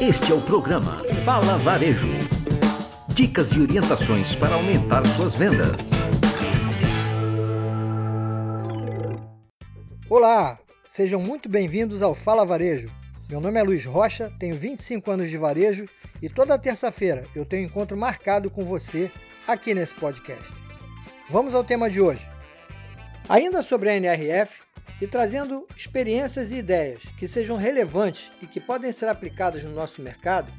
Este é o programa Fala Varejo. Dicas e orientações para aumentar suas vendas. Olá, sejam muito bem-vindos ao Fala Varejo. Meu nome é Luiz Rocha, tenho 25 anos de varejo e toda terça-feira eu tenho encontro marcado com você aqui nesse podcast. Vamos ao tema de hoje. Ainda sobre a NRF, e trazendo experiências e ideias que sejam relevantes e que podem ser aplicadas no nosso mercado,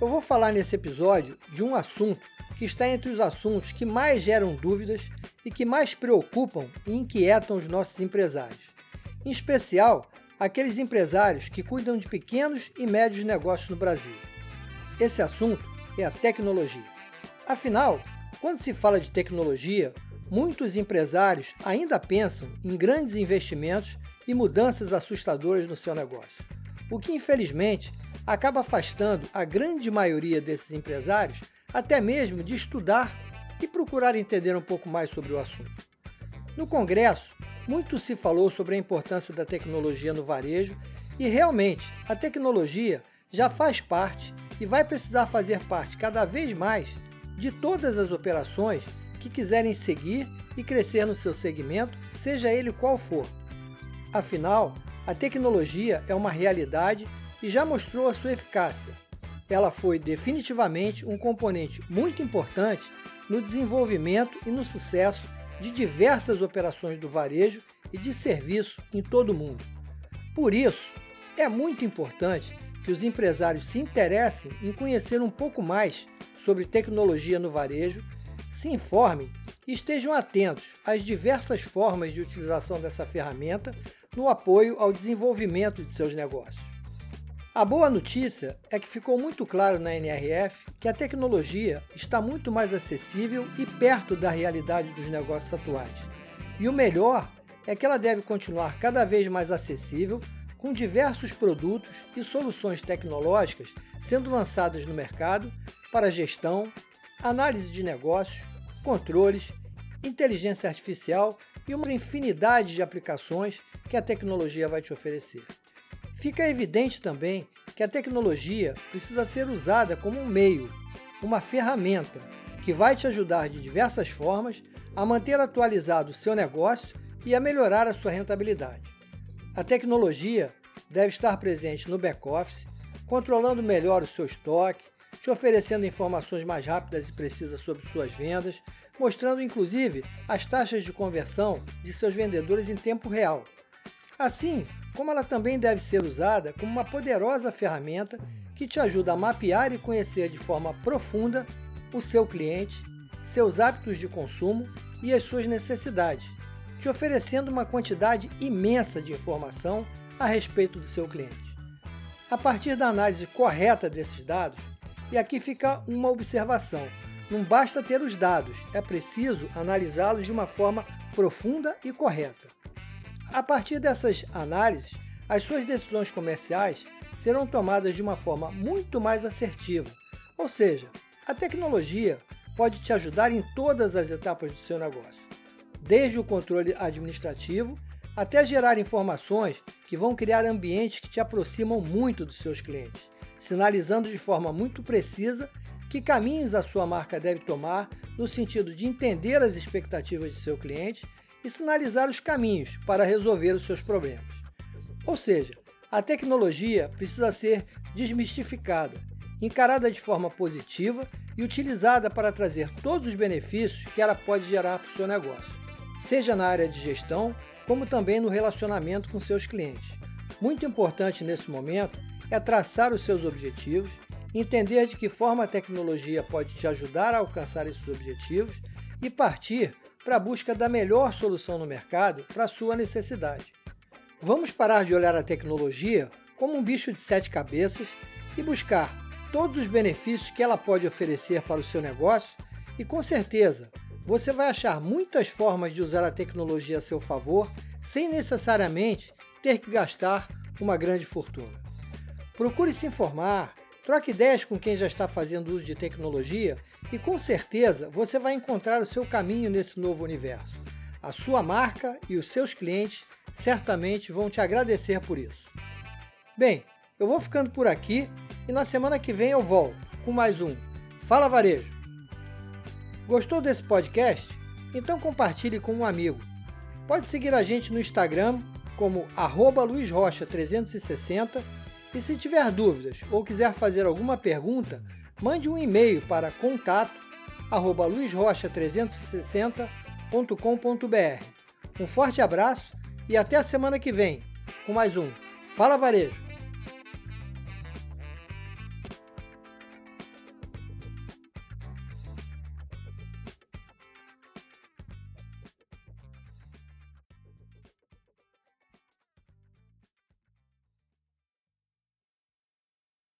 eu vou falar nesse episódio de um assunto que está entre os assuntos que mais geram dúvidas e que mais preocupam e inquietam os nossos empresários. Em especial, aqueles empresários que cuidam de pequenos e médios negócios no Brasil. Esse assunto é a tecnologia. Afinal, quando se fala de tecnologia, muitos empresários ainda pensam em grandes investimentos e mudanças assustadoras no seu negócio, o que infelizmente acaba afastando a grande maioria desses empresários até mesmo de estudar e procurar entender um pouco mais sobre o assunto. No Congresso, muito se falou sobre a importância da tecnologia no varejo e realmente a tecnologia já faz parte e vai precisar fazer parte cada vez mais de todas as operações que quiserem seguir e crescer no seu segmento, seja ele qual for. Afinal, a tecnologia é uma realidade e já mostrou a sua eficácia. Ela foi definitivamente um componente muito importante no desenvolvimento e no sucesso de diversas operações do varejo e de serviço em todo o mundo. Por isso, é muito importante que os empresários se interessem em conhecer um pouco mais sobre tecnologia no varejo se informem e estejam atentos às diversas formas de utilização dessa ferramenta no apoio ao desenvolvimento de seus negócios. A boa notícia é que ficou muito claro na NRF que a tecnologia está muito mais acessível e perto da realidade dos negócios atuais. E o melhor é que ela deve continuar cada vez mais acessível, com diversos produtos e soluções tecnológicas sendo lançadas no mercado para gestão, análise de negócios, controles, inteligência artificial e uma infinidade de aplicações que a tecnologia vai te oferecer. Fica evidente também que a tecnologia precisa ser usada como um meio, uma ferramenta que vai te ajudar de diversas formas a manter atualizado o seu negócio e a melhorar a sua rentabilidade. A tecnologia deve estar presente no back-office, controlando melhor o seu estoque, te oferecendo informações mais rápidas e precisas sobre suas vendas, mostrando inclusive as taxas de conversão de seus vendedores em tempo real. Assim como ela também deve ser usada como uma poderosa ferramenta que te ajuda a mapear e conhecer de forma profunda o seu cliente, seus hábitos de consumo e as suas necessidades, te oferecendo uma quantidade imensa de informação a respeito do seu cliente. A partir da análise correta desses dados, e aqui fica uma observação: não basta ter os dados, é preciso analisá-los de uma forma profunda e correta. A partir dessas análises, as suas decisões comerciais serão tomadas de uma forma muito mais assertiva. Ou seja, a tecnologia pode te ajudar em todas as etapas do seu negócio, desde o controle administrativo até gerar informações que vão criar ambientes que te aproximam muito dos seus clientes sinalizando de forma muito precisa que caminhos a sua marca deve tomar no sentido de entender as expectativas de seu cliente e sinalizar os caminhos para resolver os seus problemas. Ou seja, a tecnologia precisa ser desmistificada, encarada de forma positiva e utilizada para trazer todos os benefícios que ela pode gerar para o seu negócio, seja na área de gestão, como também no relacionamento com seus clientes. Muito importante nesse momento é traçar os seus objetivos, entender de que forma a tecnologia pode te ajudar a alcançar esses objetivos e partir para a busca da melhor solução no mercado para a sua necessidade. Vamos parar de olhar a tecnologia como um bicho de sete cabeças e buscar todos os benefícios que ela pode oferecer para o seu negócio e com certeza você vai achar muitas formas de usar a tecnologia a seu favor sem necessariamente ter que gastar uma grande fortuna. Procure se informar, troque ideias com quem já está fazendo uso de tecnologia e com certeza você vai encontrar o seu caminho nesse novo universo. A sua marca e os seus clientes certamente vão te agradecer por isso. Bem, Eu vou ficando por aqui e na semana que vem eu volto com mais um Fala Varejo. Gostou desse podcast? Então compartilhe com um amigo. Pode seguir a gente no Instagram como luizrocha360 e se tiver dúvidas ou quiser fazer alguma pergunta, mande um e-mail para contato luizrocha360.com.br. Um forte abraço e até a semana que vem com mais um Fala Varejo.